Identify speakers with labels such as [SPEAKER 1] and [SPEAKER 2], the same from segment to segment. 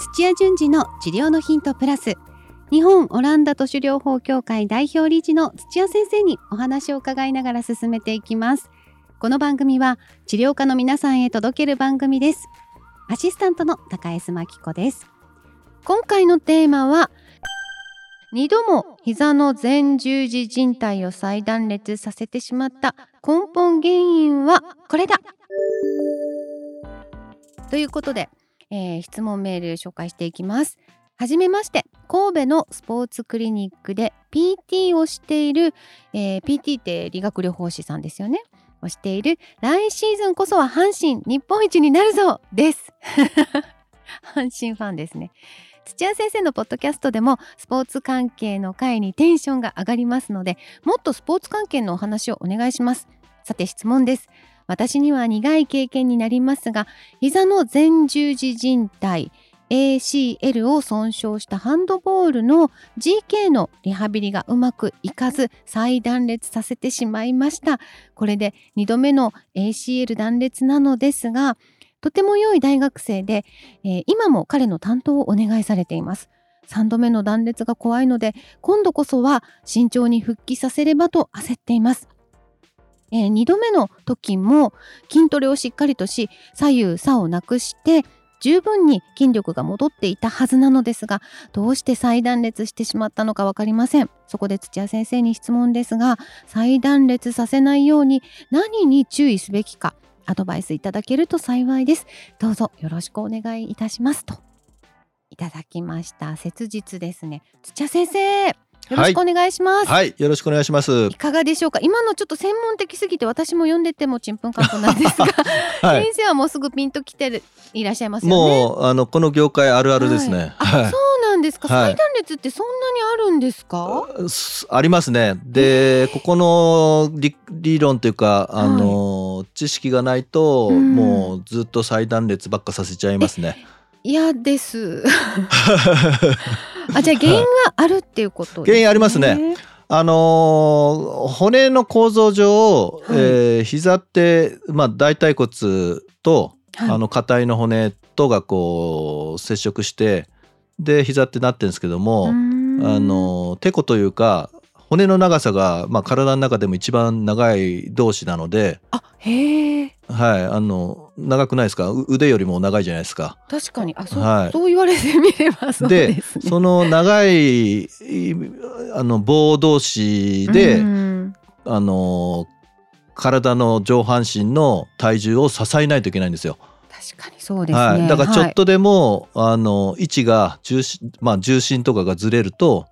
[SPEAKER 1] 土屋順次の治療のヒントプラス。日本オランダ都市療法協会代表理事の土屋先生にお話を伺いながら進めていきます。この番組は治療家の皆さんへ届ける番組です。アシスタントの高江真紀子です。今回のテーマは2度も膝の前十字靭帯を再断裂させてしまった根本原因はこれだ。ということで、えー、質問メール紹介していきます。はじめまして。神戸のスポーツクリニックで PT をしている、えー、PT って理学療法士さんですよね。をしている。来シーズンこそは阪神日本一になるぞです。阪神ファンですね。土屋先生のポッドキャストでもスポーツ関係の回にテンションが上がりますのでもっとスポーツ関係のお話をお願いします。さて質問です。私には苦い経験になりますが膝の前十字靭帯 ACL を損傷したハンドボールの GK のリハビリがうまくいかず再断裂させてしまいましたこれで2度目の ACL 断裂なのですがとても良い大学生で、えー、今も彼の担当をお願いされています。3度目の断裂が怖いので今度こそは慎重に復帰させればと焦っています。えー、2度目の時も筋トレをしっかりとし左右差をなくして十分に筋力が戻っていたはずなのですがどうして再断裂してしまったのか分かりませんそこで土屋先生に質問ですが再断裂させないように何に注意すべきかアドバイスいただけると幸いです。どうぞよろしくお願いいたしますと。いただきました。切実ですね。土屋先生。よろしくお願いします、
[SPEAKER 2] はい。はい、よろしくお願いします。い
[SPEAKER 1] かがでしょうか？今のちょっと専門的すぎて私も読んでてもちんぷんかんぷんなんですが、はい、先生はもうすぐピンときていらっしゃいますよ
[SPEAKER 2] ね。もうあのこの業界あるあるですね。
[SPEAKER 1] はい、そうなんですか。再断裂ってそんなにあるんですか？
[SPEAKER 2] ありますね。で、ここの理理論というかあの。知識がないと、うん、もうずっと再断裂ばっかさせちゃいますね。
[SPEAKER 1] 嫌です。あじゃあ原因があるっていうこと、
[SPEAKER 2] ね、原因ありますね。あのー、骨の構造上、はい、えー、膝って、まあ、大腿骨と、はい、あの硬いの骨とがこう接触してで膝ってなってるんですけどもあのてこというか骨の長さが、まあ、体の中でも一番長い同士なので
[SPEAKER 1] あへえ
[SPEAKER 2] はい。あの長くないですか？腕よりも長いじゃないですか。
[SPEAKER 1] 確かに。あそう,、はい、そう言われてみればそうで、ね、
[SPEAKER 2] その長いあの棒同士で、あの体の上半身の体重を支えないといけないんですよ。
[SPEAKER 1] 確かにそうですね、は
[SPEAKER 2] い、だからちょっとでも、はい、あの位置が重心,、まあ、重心とかがずれると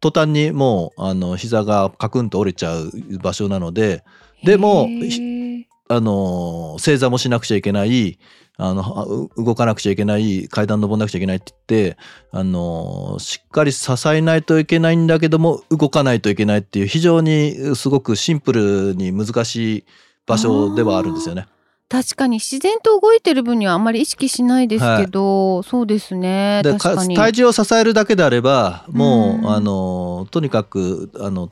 [SPEAKER 2] 途端にもうあの膝がカクンと折れちゃう場所なのででもあの正座もしなくちゃいけないあの動かなくちゃいけない階段登んなくちゃいけないって言ってあのしっかり支えないといけないんだけども動かないといけないっていう非常にすごくシンプルに難しい場所ではあるんですよね。
[SPEAKER 1] 確かに自然と動いてる分にはあんまり意識しないですけど、はい、そうですね。確かに。
[SPEAKER 2] 体重を支えるだけであればもう、うあのとにかくあの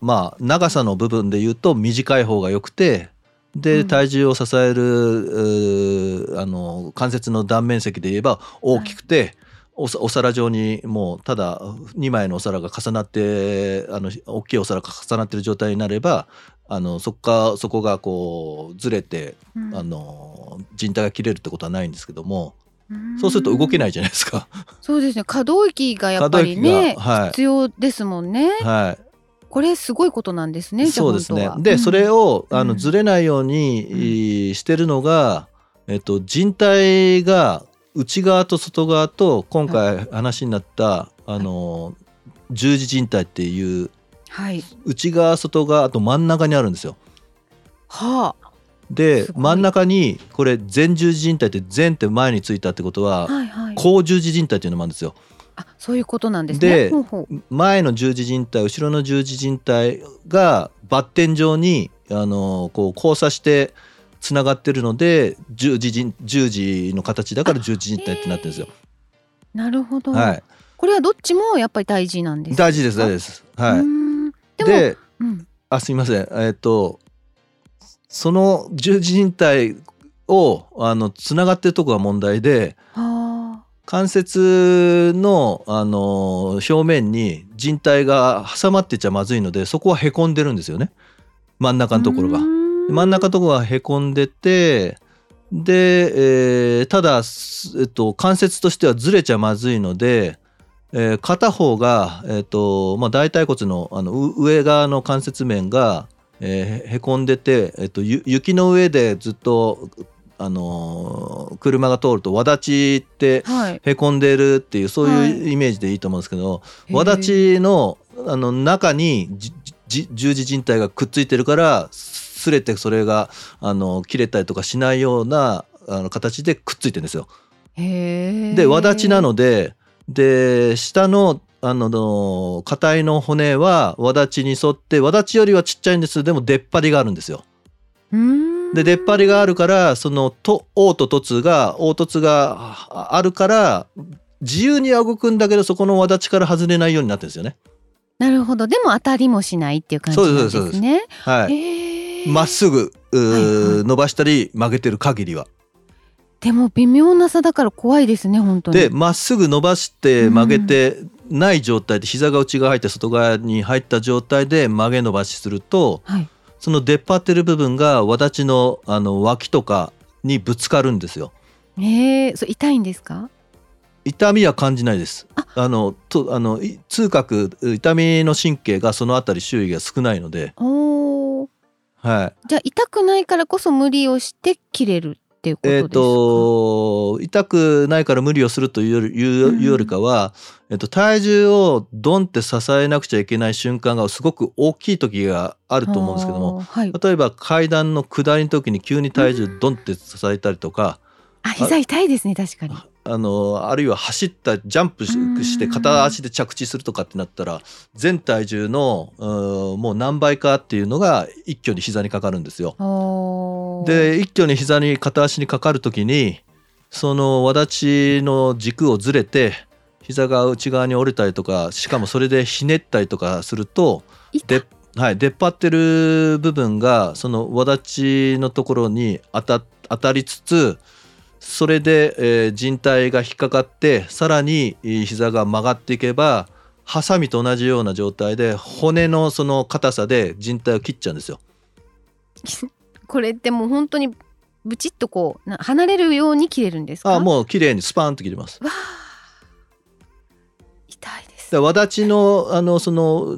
[SPEAKER 2] まあ長さの部分で言うと短い方がよくてで体重を支える、あの関節の断面積で言えば大きくて、はいお皿状にもうただ2枚のお皿が重なってあの大きいお皿が重なってる状態になればあのそこかそこがこうずれて、うん、あの人体が切れるってことはないんですけども、そうすると動けないじゃないですか。
[SPEAKER 1] そうですね可動域がやっぱりね、はい、必要ですもんね。
[SPEAKER 2] はい。
[SPEAKER 1] これすごいことなんですね。
[SPEAKER 2] そうですね。で、うん、それをあのずれないように、してるのが、えっと人体が内側と外側と今回話になった、あの十字靭帯っていうはい、内側外側あと真ん中にあるんですよ。
[SPEAKER 1] はあ。
[SPEAKER 2] で真ん中にこれ前十字靭帯って前って前についたってことは、はいはい、後十字靭帯っていうのもあるんですよ。
[SPEAKER 1] あそういうことなんです
[SPEAKER 2] ね。で前の十字靭帯後ろの十字靭帯がバッテン状にあのこう交差してつながってるので十字十字の形だから十字靭帯ってなってるんですよ。
[SPEAKER 1] なるほど。
[SPEAKER 2] はい。
[SPEAKER 1] これはどっちもやっぱり大事なんです
[SPEAKER 2] 大事です大事です。はい。で、うん、あすみませんえっ、とその十字靭帯をあのつながってるとこが問題で関節の、あの表面に靭帯が挟まってちゃまずいのでそこはへこんでるんですよね真ん中のところが。真ん中のところはへこんでてで、えー、ただ、えっと、関節としてはずれちゃまずいので、えー、片方が、えーとまあ、大腿骨のあの上側の関節面が、えー、へこんでて、えーと、雪の上でずっとあのー、車が通るとわだちってへこんでるっていう、はい、そういうイメージでいいと思うんですけど、わだちのあの中に十字靭帯がくっついてるからすれてそれがあの切れたりとかしないようなあの形でくっついてるんですよ。でわだちなのでで下のあの硬いの骨はわだちに沿ってわだちよりはちっちゃいんです。でも出っ張りがあるんですよ。で出っ張りがあるからそのと凹と凸が凹凸があるから自由には動くんだけどそこのわだちから外れないようになってるんですよね。
[SPEAKER 1] なるほどでも当たりもしないっていう感じなんですね。
[SPEAKER 2] はい。まっすぐ、はいはい、伸ばしたり曲げてる限りは。
[SPEAKER 1] でも微妙な差だから怖いですね本当に。
[SPEAKER 2] でまっすぐ伸ばして曲げてない状態で膝が内側入って外側に入った状態で曲げ伸ばしすると、はい、その出っ張ってる部分がわだちのあの脇とかにぶつかるんですよ。
[SPEAKER 1] えー、そ痛いんですか？
[SPEAKER 2] 痛みは感じないです。あのとあの痛覚痛みの神経がそのあたり周囲が少ないので。はい。
[SPEAKER 1] じゃあ痛くないからこそ無理をして切れるっていうことですか？えっ、ー、と
[SPEAKER 2] 痛くないから無理をするというよりかは、えっと、体重をドンって支えなくちゃいけない瞬間がすごく大きい時があると思うんですけども、はい、例えば階段の下りの時に急に体重ドンって支えたりとか、
[SPEAKER 1] あ膝痛いですね確かに。
[SPEAKER 2] あのあるいは走ったジャンプして片足で着地するとかってなったら全体重のもう何倍かっていうのが一挙に膝にかかるんですよ。で一挙に膝に片足にかかる時にそのわだちの軸をずれて膝が内側に折れたりとかしかもそれでひねったりとかするとで、はい、出っ張ってる部分がそのわだちのところに当た当たりつつそれで、えー、靭帯が引っかかってさらに膝が曲がっていけばハサミと同じような状態で骨のその硬さで靭帯を切っちゃうんですよ。
[SPEAKER 1] これってもう本当にブチッとこう離れるように切れるんですか？
[SPEAKER 2] あもう綺麗にスパーンと切れます。
[SPEAKER 1] わ痛いです。
[SPEAKER 2] わだちのあのその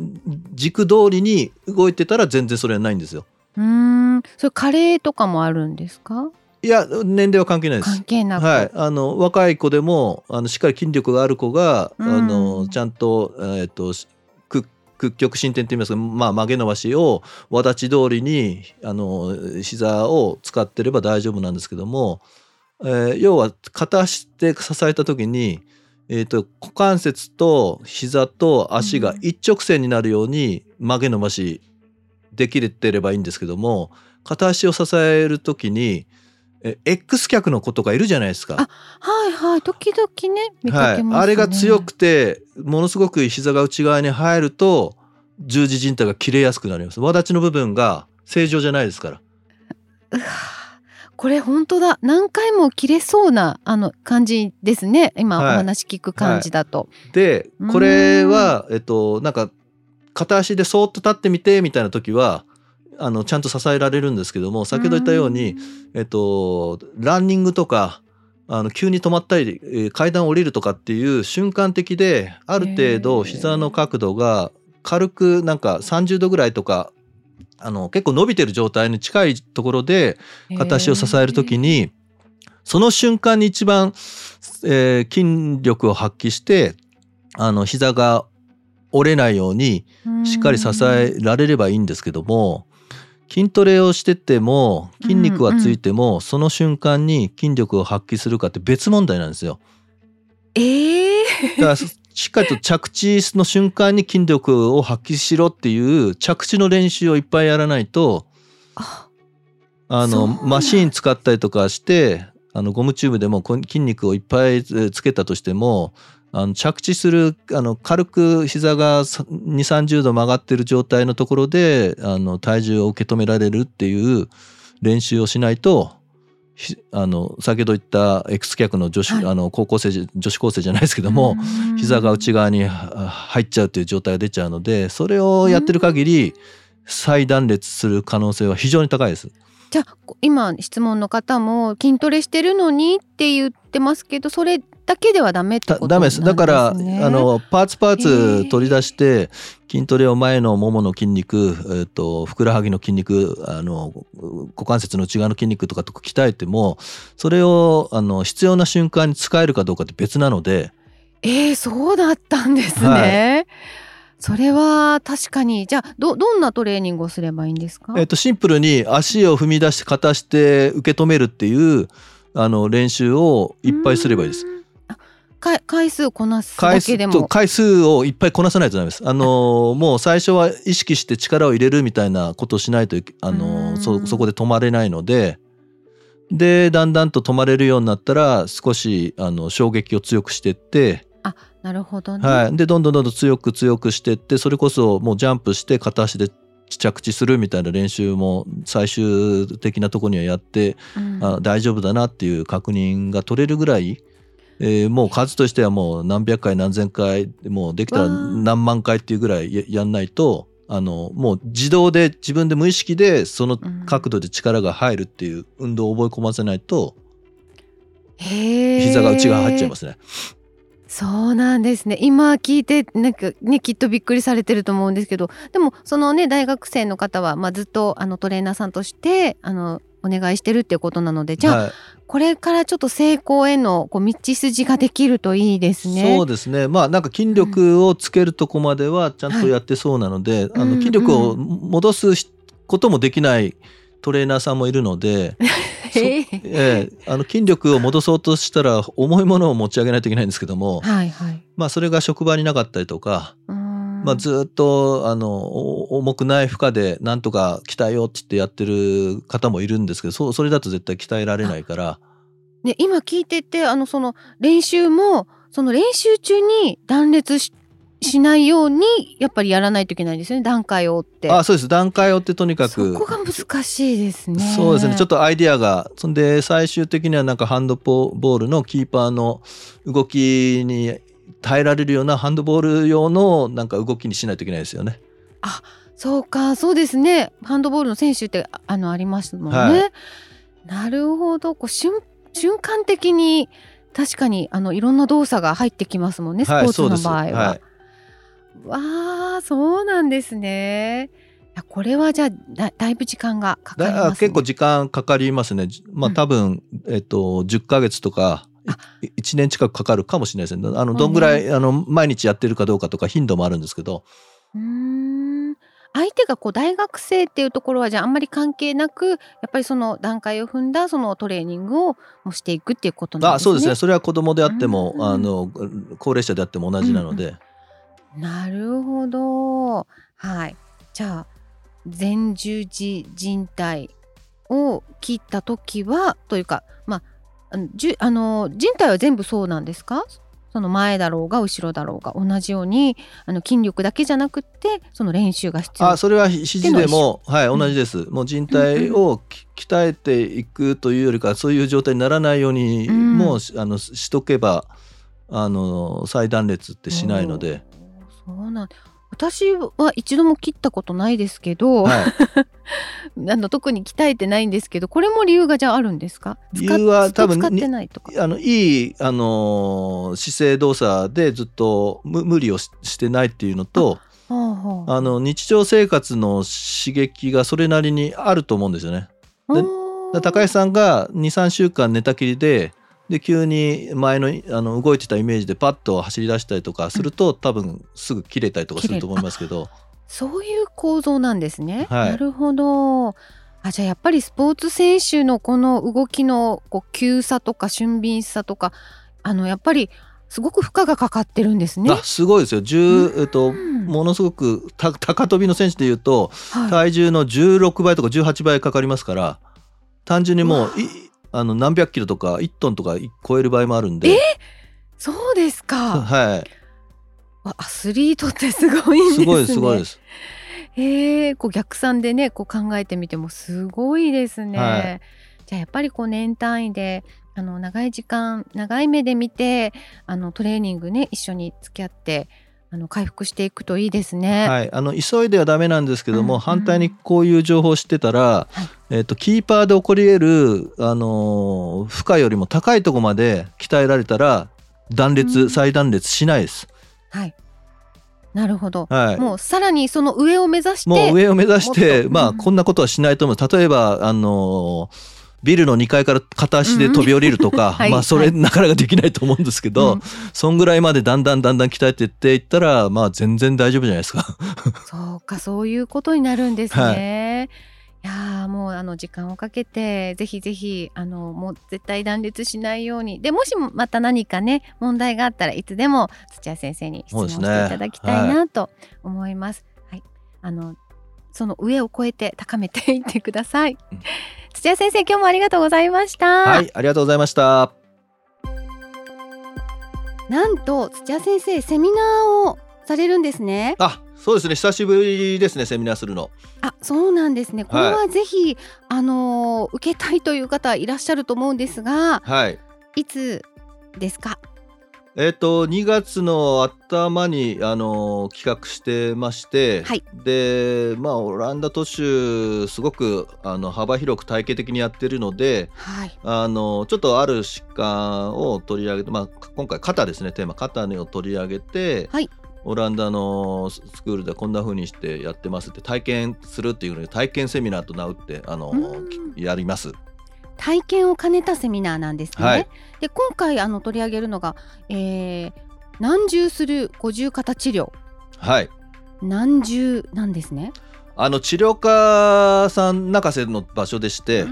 [SPEAKER 2] 軸通りに動いてたら全然それはないんですよ。
[SPEAKER 1] うんそれ加齢とかもあるんですか？
[SPEAKER 2] いや年齢は関係ないです。
[SPEAKER 1] 関係なく、
[SPEAKER 2] はい、あの若い子でもあのしっかり筋力がある子が、うん、あのちゃんと,、えーと、屈屈曲伸展って言いますか、まあ、曲げ伸ばしをわだち通りにあの膝を使ってれば大丈夫なんですけども、えー、要は片足で支えた時に、えーと、股関節と膝と足が一直線になるように曲げ伸ばしできてればいいんですけども片足を支える時にえ X 脚の子とかいるじゃないですか。
[SPEAKER 1] はいはい。時々ね見かけますね、
[SPEAKER 2] はい、あれが強くてものすごく膝が内側に入ると十字靭帯が切れやすくなります。わだちの部分が正常じゃないですから。
[SPEAKER 1] うわこれ本当だ。何回も切れそうなあの感じですね。今お話聞く感じだと。は
[SPEAKER 2] い。はい、でこれはえっとなんか片足でそーっと立ってみてみたいな時はあのちゃんと支えられるんですけども先ほど言ったように、えっと、ランニングとかあの急に止まったり階段を降りるとかっていう瞬間的である程度膝の角度が軽くなんか30度ぐらいとかあの結構伸びてる状態に近いところで片足を支える時にその瞬間に一番、えー、筋力を発揮してあの膝が折れないようにしっかり支えられればいいんですけども筋トレをしてても筋肉はついても、うん。うん、その瞬間に筋力を発揮するかって別問題なんですよ。
[SPEAKER 1] えー、
[SPEAKER 2] だからしっかりと着地の瞬間に筋力を発揮しろっていう着地の練習をいっぱいやらないとあのマシーン使ったりとかしてあのゴムチューブでも筋肉をいっぱいつけたとしてもあの着地するあの軽く膝が2 3 0度曲がってる状態のところであの体重を受け止められるっていう練習をしないとひあの先ほど言った X 脚の女子、
[SPEAKER 1] はい。
[SPEAKER 2] あの高校生じ女子高生じゃないですけども、
[SPEAKER 1] うん。
[SPEAKER 2] 膝が内側には入っちゃうという状態が出ちゃうのでそれをやってる限り再断裂する可能性は非常に高いです。
[SPEAKER 1] じゃあこ今質問の方も筋トレしてるのにって言ってますけどそれだけではダメってこと
[SPEAKER 2] だダメです。だからあ
[SPEAKER 1] ね
[SPEAKER 2] のパーツパーツ取り出して筋トレを前のももの筋肉、えっとふくらはぎの筋肉あの股関節の内側の筋肉とかとか鍛えてもそれをあの必要な瞬間に使えるかどうかって別なので。
[SPEAKER 1] えー、そうだったんですね、
[SPEAKER 2] は
[SPEAKER 1] それは確かに。じゃあどどんなトレーニングをすればいいんですか、
[SPEAKER 2] えっと、シンプルに足を踏み出して片して受け止めるっていうあの練習をいっぱいすればいいです。
[SPEAKER 1] うんあか回数こなすだ
[SPEAKER 2] 回数と
[SPEAKER 1] けでも。
[SPEAKER 2] 回数をいっぱいこなさないとダメです。あのもう最初は意識して力を入れるみたいなことをしないといあ
[SPEAKER 1] う
[SPEAKER 2] の
[SPEAKER 1] ん。
[SPEAKER 2] そそこで止まれないのででだんだんと止まれるようになったら少しあの衝撃を強くしていって、
[SPEAKER 1] なるほどね、
[SPEAKER 2] はい、でどんどんどんどん強く強くしていってそれこそもうジャンプして片足で着地するみたいな練習も最終的なところにはやって
[SPEAKER 1] うん。
[SPEAKER 2] あ大丈夫だなっていう確認が取れるぐらい、えーもう数としてはもう何百回何千回もうできたら何万回っていうぐらいややんないとあのもう自動で自分で無意識でその角度で力が入るっていう運動を覚え込ませないと
[SPEAKER 1] へー。
[SPEAKER 2] 膝が内側入っちゃいますね。
[SPEAKER 1] そうなんですね。今聞いてなんかねきっとびっくりされてると思うんですけどでもそのね大学生の方は、まあ、ずっとあのトレーナーさんとしてあのお願いしてるっていうことなのでじゃあ、
[SPEAKER 2] はい
[SPEAKER 1] これからちょっと成功へのこう道筋ができるといいですね。
[SPEAKER 2] そうですね。まあなんか筋力をつけるとこまではちゃんとやってそうなので、あ
[SPEAKER 1] うん
[SPEAKER 2] の筋力を戻すしこともできないトレーナーさんもいるので、
[SPEAKER 1] へえ。
[SPEAKER 2] ええ、あの筋力を戻そうとしたら重いものを持ち上げないといけないんですけども、
[SPEAKER 1] はいはい。
[SPEAKER 2] まあ、それが職場になかったりとか、
[SPEAKER 1] う
[SPEAKER 2] まあ、ずっとあのお重くない負荷でなんとか鍛えようって言ってやってる方もいるんですけどそうそれだと絶対鍛えられないから。
[SPEAKER 1] ね、今聞いててあのその練習もその練習中に断裂ししないようにやっぱりやらないといけないんですよね段階を追って。
[SPEAKER 2] あそうです。段階を追ってとにかく。
[SPEAKER 1] そこが難しいですね。
[SPEAKER 2] そうですね。ちょっ
[SPEAKER 1] と
[SPEAKER 2] とアイディアがそんで最終的にはなんかハンドボールのキーパーの動きに耐えられるようなハンドボール用のなんか動きにしないといけないですよね。
[SPEAKER 1] そうかそうですねハンドボールの選手ってああのありますもんね。
[SPEAKER 2] はい
[SPEAKER 1] なるほどこう瞬瞬間的に確かにあのいろんな動作が入ってきますもんねスポ
[SPEAKER 2] はい
[SPEAKER 1] ーツの場合は。
[SPEAKER 2] はい
[SPEAKER 1] わあそうなんですね。これはじゃあだだいぶ時間がかかりますね。
[SPEAKER 2] だ結構時間かかりますね。じまあ
[SPEAKER 1] うん
[SPEAKER 2] 多分、えっと10ヶ月とか1年近くかかるかもしれないですね。あの
[SPEAKER 1] うん
[SPEAKER 2] どんぐらいあの毎日やってるかどうかとか頻度もあるんですけど、
[SPEAKER 1] うーん相手がこう大学生っていうところはじゃああんまり関係なくやっぱりその段階を踏んだそのトレーニングをもうしていくっていうことなんですね。
[SPEAKER 2] あそうですね。それは子供であっても、
[SPEAKER 1] うん
[SPEAKER 2] あの高齢者であっても同じなので、
[SPEAKER 1] なるほど。はい。じゃあ前十字靭帯を切った時はというかまああのじゅあの靭帯は全部そうなんですか？その前だろうが後ろだろうが同じようにあの筋力だけじゃなくってその練習が必要。
[SPEAKER 2] あそれはひ肘でもはい
[SPEAKER 1] うん。
[SPEAKER 2] 同じです。もう人体をき鍛えていくというよりかそういう状態にならないように
[SPEAKER 1] うん。
[SPEAKER 2] もうしあのししとけばあの再断裂ってしないので、
[SPEAKER 1] そうなん私は一度も切ったことないですけど、
[SPEAKER 2] はい。
[SPEAKER 1] あの特に鍛えてないんですけどこれも理由がじゃああるんですか？
[SPEAKER 2] 理由は多分
[SPEAKER 1] 使ってないとか
[SPEAKER 2] あのいい、あのー姿勢動作でずっと無無理をししてないっていうのと
[SPEAKER 1] はあはあ
[SPEAKER 2] あの日常生活の刺激がそれなりにあると思うんですよね。で高橋さんが23週間寝たきりでで急に前のあの動いてたイメージでパッと走り出したりとかすると、多分すぐ切れたりとかすると思いますけど。
[SPEAKER 1] そういう構造なんですね。
[SPEAKER 2] はい。
[SPEAKER 1] なるほど。あじゃあやっぱりスポーツ選手のこの動きのこう急さとか俊敏さとかあのやっぱりすごく負荷がかかってるんですね。
[SPEAKER 2] あすごいですよ。10、えっと、
[SPEAKER 1] うん
[SPEAKER 2] ものすごくた高跳びの選手でいうと
[SPEAKER 1] はい。
[SPEAKER 2] 体重の16倍とか18倍かかりますから単純にも
[SPEAKER 1] う
[SPEAKER 2] あの何百キロとか1トンとか超える場合もあるんで、
[SPEAKER 1] そうですか。
[SPEAKER 2] はい、
[SPEAKER 1] わアスリートってすごいんですね。
[SPEAKER 2] すごいですすごいです。
[SPEAKER 1] へえこう逆算でねこう考えてみてもすごいですね。
[SPEAKER 2] はい
[SPEAKER 1] じゃあやっぱりこう年単位であの長い時間長い目で見てあのトレーニングね一緒に付き合ってあの回復していくといいですね。
[SPEAKER 2] はい、あの急いではダメなんですけども、
[SPEAKER 1] うん
[SPEAKER 2] 反対にこういう情報を知ってたら、えっとキーパーで起こり得る、あのー負荷よりも高いところまで鍛えられたら断裂、
[SPEAKER 1] うん
[SPEAKER 2] 再断裂しないです。
[SPEAKER 1] はい。なるほど。
[SPEAKER 2] はい、
[SPEAKER 1] もうさらにその上を目指して。
[SPEAKER 2] もう上を目指してまあこんなことはしないと思う例えばあのービルの2階から片足で飛び降りるとか、
[SPEAKER 1] はい。
[SPEAKER 2] まあそれ
[SPEAKER 1] はい。
[SPEAKER 2] なかなかできないと思うんですけど、
[SPEAKER 1] うん。
[SPEAKER 2] そんぐらいまでだんだんだんだん鍛えていっていったらまあ全然大丈夫じゃないですか。
[SPEAKER 1] そうかそういうことになるんですね。い、やーもうあの時間をかけてぜひぜひあのもう絶対断裂しないように。でもしもまた何かね問題があったらいつでも土屋先生に質問していただきたいなと思います。はい、あのその上を越えて高めていってください。
[SPEAKER 2] うん
[SPEAKER 1] 土屋先生今日もありがとうございました。
[SPEAKER 2] はいありがとうございました。
[SPEAKER 1] なんと土屋先生セミナーをされるんですね。
[SPEAKER 2] あそうですね久しぶりですねセミナーするの。
[SPEAKER 1] あ、そうなんですね。これはぜひ、あのー受けたいという方いらっしゃると思うんですが、
[SPEAKER 2] はい。
[SPEAKER 1] いつですか？
[SPEAKER 2] えっ、と2月の頭にあの企画してまして、
[SPEAKER 1] はい
[SPEAKER 2] でまあオランダ都市すごくあの幅広く体系的にやってるので
[SPEAKER 1] はい。
[SPEAKER 2] あのちょっとある疾患を取り上げて、まあ、今回肩ですねテーマ肩を取り上げて、
[SPEAKER 1] はい
[SPEAKER 2] オランダのスクールでこんな風にしてやってますって体験するっていうので体験セミナーと名打ってあの
[SPEAKER 1] うん
[SPEAKER 2] やります。
[SPEAKER 1] 体験を兼ねたセミナーなんですね。
[SPEAKER 2] はい
[SPEAKER 1] で、今回あの取り上げるのが、えー、難重する五十肩治療。
[SPEAKER 2] はい
[SPEAKER 1] 難重なんですね。
[SPEAKER 2] あの治療家さん泣かせの場所でして、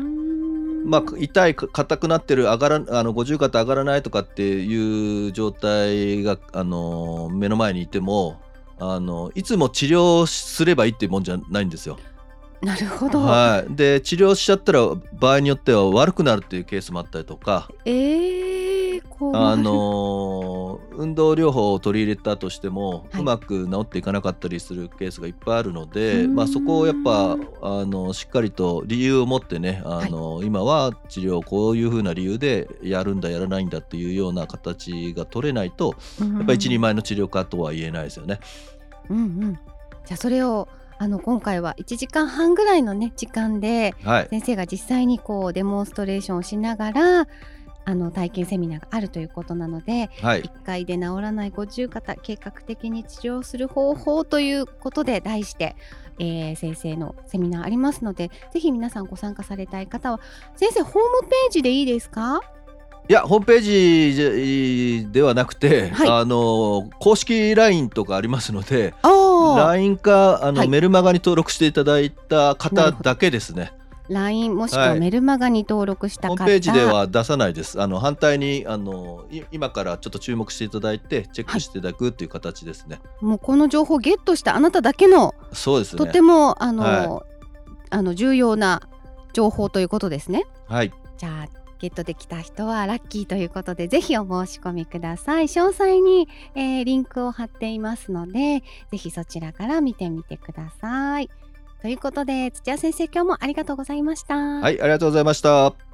[SPEAKER 2] まあ、痛い硬くなってる上がらあの五十肩上がらないとかっていう状態が、あの目の前にいてもあのいつも治療すればいいっていうもんじゃないんですよ。
[SPEAKER 1] なるほど。
[SPEAKER 2] はい、で治療しちゃったら場合によっては悪くなるっていうケースもあったりとか、
[SPEAKER 1] えー。
[SPEAKER 2] あの運動療法を取り入れたとしても、
[SPEAKER 1] はいう
[SPEAKER 2] まく治っていかなかったりするケースがいっぱいあるので、
[SPEAKER 1] うん
[SPEAKER 2] まあ、そこをやっぱあのしっかりと理由を持ってねあの、今は治療をこういうふうな理由でやるんだやらないんだっていうような形が取れないと
[SPEAKER 1] うん
[SPEAKER 2] やっぱ一人前の治療家とは言えないですよね。
[SPEAKER 1] うんうん。じゃあそれをあの今回は1時間半ぐらいのね時間で
[SPEAKER 2] はい、
[SPEAKER 1] 先生が実際にこうデモンストレーションをしながらあの体験セミナーがあるということなので
[SPEAKER 2] はい。
[SPEAKER 1] 1回で治らない五十肩計画的に治療する方法ということで題して、えー先生のセミナーありますのでぜひ皆さんご参加されたい方は先生ホームページでいいですか？
[SPEAKER 2] いやホームページではなくて、
[SPEAKER 1] はい
[SPEAKER 2] あの公式 LINE とかありますので LINE かあの、
[SPEAKER 1] はい
[SPEAKER 2] メルマガに登録していただいた
[SPEAKER 1] な
[SPEAKER 2] 方だけですね。
[SPEAKER 1] LINE もしく
[SPEAKER 2] は
[SPEAKER 1] はいメルマガに登録した方、
[SPEAKER 2] ホームページでは出さないです。あの反対にあのい今からちょっと注目していただいてチェックしていただくっていう形ですね。
[SPEAKER 1] もうこの情報をゲットしたあなただけの
[SPEAKER 2] そうですね。
[SPEAKER 1] とてもあの、
[SPEAKER 2] は
[SPEAKER 1] あの重要な情報ということですね。
[SPEAKER 2] はい
[SPEAKER 1] じゃあゲットできた人はラッキーということでぜひお申し込みください。詳細に、えーリンクを貼っていますのでぜひそちらから見てみてください。ということで土屋先生今日もありがとうございました。
[SPEAKER 2] はいありがとうございました。